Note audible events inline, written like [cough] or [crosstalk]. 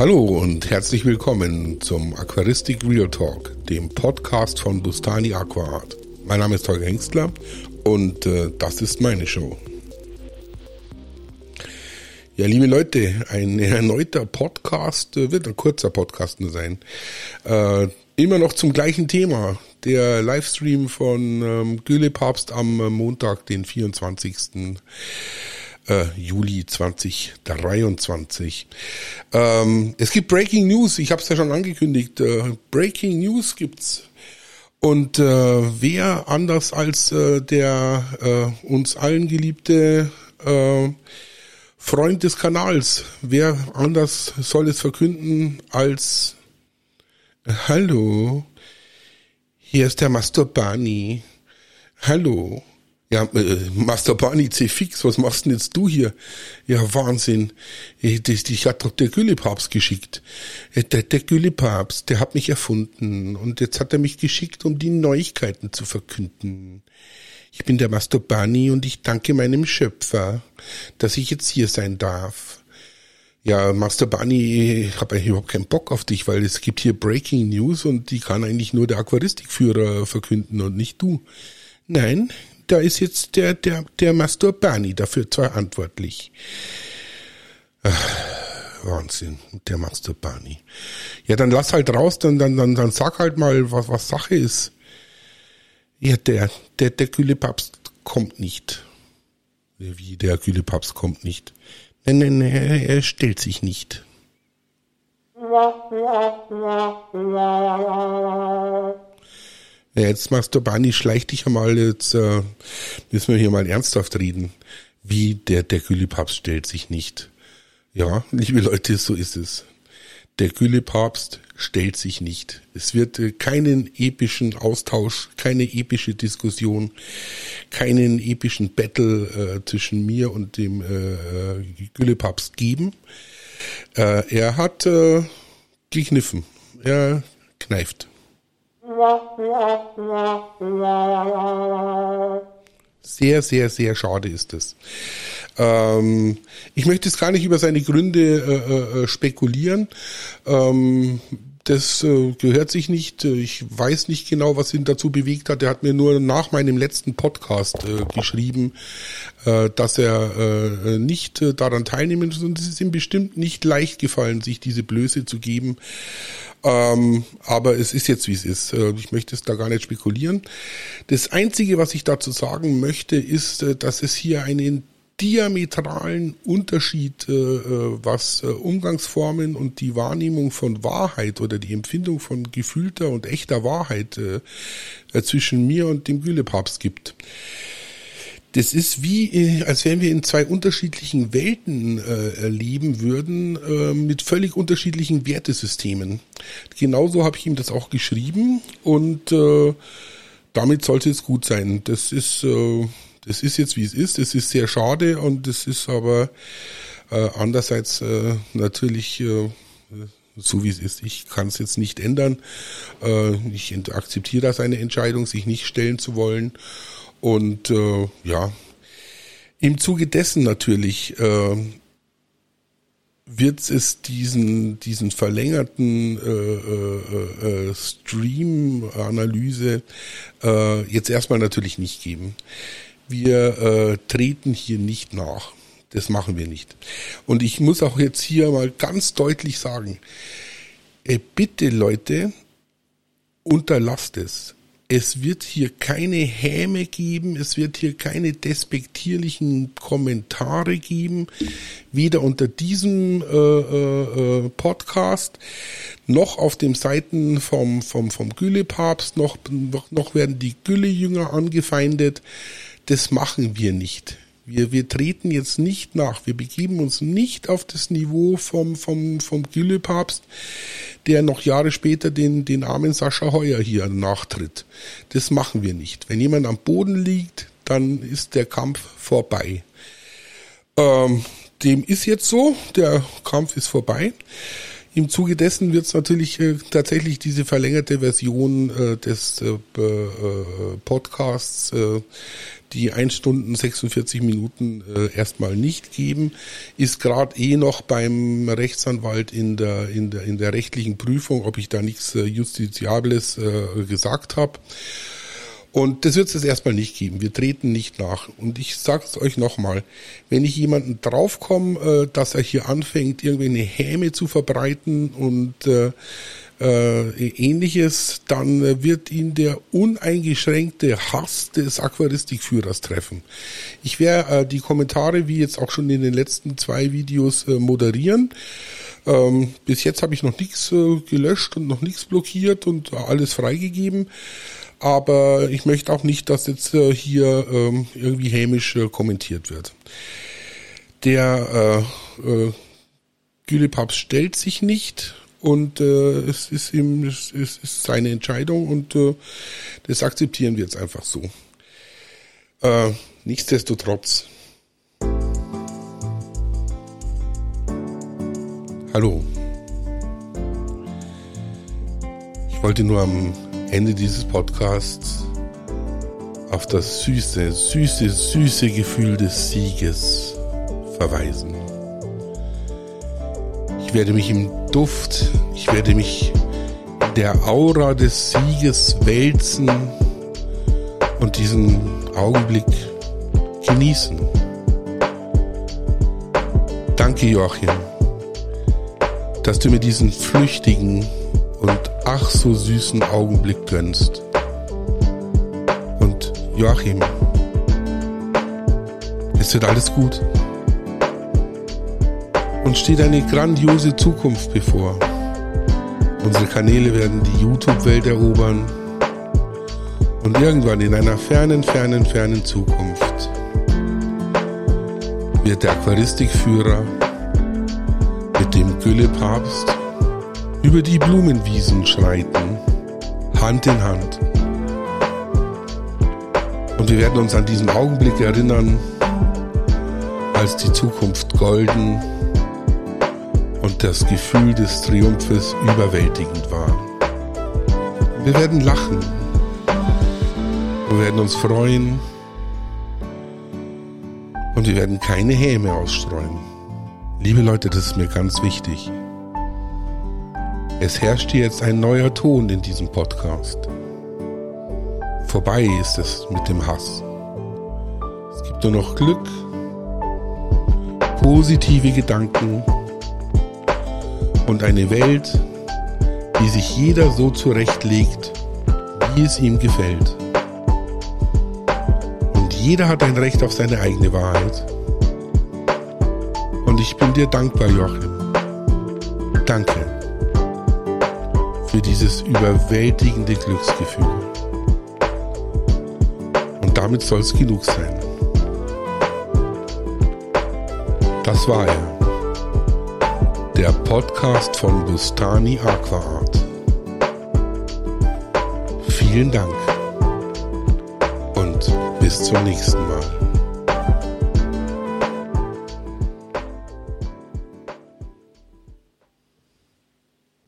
Hallo und herzlich willkommen zum Aquaristik Real Talk, dem Podcast von Bustani Aquaart. Mein Name ist Holger Hengstler und äh, das ist meine Show. Ja, liebe Leute, ein erneuter Podcast, äh, wird ein kurzer Podcast nur sein. Äh, immer noch zum gleichen Thema. Der Livestream von ähm, Gülle Papst am Montag, den 24 äh, Juli 2023. Ähm, es gibt Breaking News, ich habe es ja schon angekündigt. Äh, Breaking News gibt's. Und äh, wer anders als äh, der äh, uns allen geliebte äh, Freund des Kanals, wer anders soll es verkünden als Hallo, hier ist der Masturbani. Hallo. Ja, äh, Master Barney C-Fix, was machst denn jetzt du hier? Ja, Wahnsinn. Ich, das, ich hat doch der Güllepapst geschickt. Der, der Güllepapst, der hat mich erfunden und jetzt hat er mich geschickt, um die Neuigkeiten zu verkünden. Ich bin der Master Barney und ich danke meinem Schöpfer, dass ich jetzt hier sein darf. Ja, Master Bunny, ich habe eigentlich überhaupt keinen Bock auf dich, weil es gibt hier Breaking News und die kann eigentlich nur der Aquaristikführer verkünden und nicht du. Nein, da ist jetzt der, der, der Master Bani dafür verantwortlich. Wahnsinn, der Master Bani. Ja, dann lass halt raus, dann, dann, dann, dann sag halt mal, was, was Sache ist. Ja, der, der, der Güllepapst kommt nicht. Wie, der Güllepapst kommt nicht. Nein, nein, nein, er stellt sich nicht. [laughs] Ja, jetzt machst du Bani, schleich dich einmal, jetzt äh, müssen wir hier mal ernsthaft reden. Wie der, der Gülle-Papst stellt sich nicht. Ja, liebe Leute, so ist es. Der Gülle-Papst stellt sich nicht. Es wird äh, keinen epischen Austausch, keine epische Diskussion, keinen epischen Battle äh, zwischen mir und dem äh, äh Gülle-Papst geben. Äh, er hat äh, gekniffen. Er kneift. Sehr, sehr, sehr schade ist es. Ähm, ich möchte jetzt gar nicht über seine Gründe äh, äh, spekulieren. Ähm, das äh, gehört sich nicht. Ich weiß nicht genau, was ihn dazu bewegt hat. Er hat mir nur nach meinem letzten Podcast äh, geschrieben, äh, dass er äh, nicht äh, daran teilnehmen muss. Und es ist ihm bestimmt nicht leicht gefallen, sich diese Blöße zu geben. Ähm, aber es ist jetzt, wie es ist. Äh, ich möchte es da gar nicht spekulieren. Das Einzige, was ich dazu sagen möchte, ist, äh, dass es hier einen diametralen Unterschied, äh, äh, was äh, Umgangsformen und die Wahrnehmung von Wahrheit oder die Empfindung von gefühlter und echter Wahrheit äh, zwischen mir und dem Gülepapst gibt. Das ist wie, äh, als wenn wir in zwei unterschiedlichen Welten äh, leben würden, äh, mit völlig unterschiedlichen Wertesystemen. Genauso habe ich ihm das auch geschrieben und äh, damit sollte es gut sein. Das ist äh, das ist jetzt wie es ist. Es ist sehr schade und es ist aber äh, andererseits äh, natürlich äh, so wie es ist. Ich kann es jetzt nicht ändern. Äh, ich akzeptiere da seine Entscheidung, sich nicht stellen zu wollen. Und äh, ja, im Zuge dessen natürlich äh, wird es diesen, diesen verlängerten äh, äh, äh, Stream-Analyse äh, jetzt erstmal natürlich nicht geben wir äh, treten hier nicht nach. Das machen wir nicht. Und ich muss auch jetzt hier mal ganz deutlich sagen, äh, bitte Leute, unterlasst es. Es wird hier keine Häme geben, es wird hier keine despektierlichen Kommentare geben, weder unter diesem äh, äh, äh Podcast noch auf den Seiten vom, vom, vom Gülle-Papst, noch, noch, werden die Gülle-Jünger angefeindet das machen wir nicht. Wir, wir treten jetzt nicht nach. Wir begeben uns nicht auf das Niveau vom, vom, vom Gülle-Papst, der noch Jahre später den, den armen Sascha Heuer hier nachtritt. Das machen wir nicht. Wenn jemand am Boden liegt, dann ist der Kampf vorbei. Ähm, dem ist jetzt so, der Kampf ist vorbei. Im Zuge dessen wird es natürlich äh, tatsächlich diese verlängerte Version äh, des äh, äh, Podcasts, äh, die 1 Stunden 46 Minuten äh, erstmal nicht geben, ist gerade eh noch beim Rechtsanwalt in der, in der, in der rechtlichen Prüfung, ob ich da nichts Justiziables gesagt habe. Und das wird es erstmal nicht geben. Wir treten nicht nach. Und ich sage es euch nochmal, wenn ich jemanden draufkomme, äh, dass er hier anfängt, irgendwie eine Häme zu verbreiten und äh, äh, ähnliches, dann wird ihn der uneingeschränkte Hass des Aquaristikführers treffen. Ich werde äh, die Kommentare, wie jetzt auch schon in den letzten zwei Videos, äh, moderieren. Ähm, bis jetzt habe ich noch nichts äh, gelöscht und noch nichts blockiert und alles freigegeben aber ich möchte auch nicht, dass jetzt äh, hier ähm, irgendwie hämisch äh, kommentiert wird. Der äh, äh, Gülepaps stellt sich nicht und äh, es ist ihm es ist, ist seine Entscheidung und äh, das akzeptieren wir jetzt einfach so. Äh, nichtsdestotrotz. Hallo. Ich wollte nur am Ende dieses Podcasts auf das süße, süße, süße Gefühl des Sieges verweisen. Ich werde mich im Duft, ich werde mich der Aura des Sieges wälzen und diesen Augenblick genießen. Danke, Joachim, dass du mir diesen flüchtigen und ach so süßen Augenblick gönnst. Und Joachim, es wird alles gut. Uns steht eine grandiose Zukunft bevor. Unsere Kanäle werden die YouTube-Welt erobern. Und irgendwann in einer fernen, fernen, fernen Zukunft wird der Aquaristikführer mit dem Güllepapst über die Blumenwiesen schreiten, Hand in Hand. Und wir werden uns an diesen Augenblick erinnern, als die Zukunft golden und das Gefühl des Triumphes überwältigend war. Wir werden lachen. Wir werden uns freuen. Und wir werden keine Häme ausstreuen. Liebe Leute, das ist mir ganz wichtig. Es herrscht jetzt ein neuer Ton in diesem Podcast. Vorbei ist es mit dem Hass. Es gibt nur noch Glück, positive Gedanken und eine Welt, die sich jeder so zurechtlegt, wie es ihm gefällt. Und jeder hat ein Recht auf seine eigene Wahrheit. Und ich bin dir dankbar, Joachim. Danke für dieses überwältigende Glücksgefühl. Und damit soll es genug sein. Das war er. Der Podcast von Bustani Aquaart. Vielen Dank und bis zum nächsten Mal.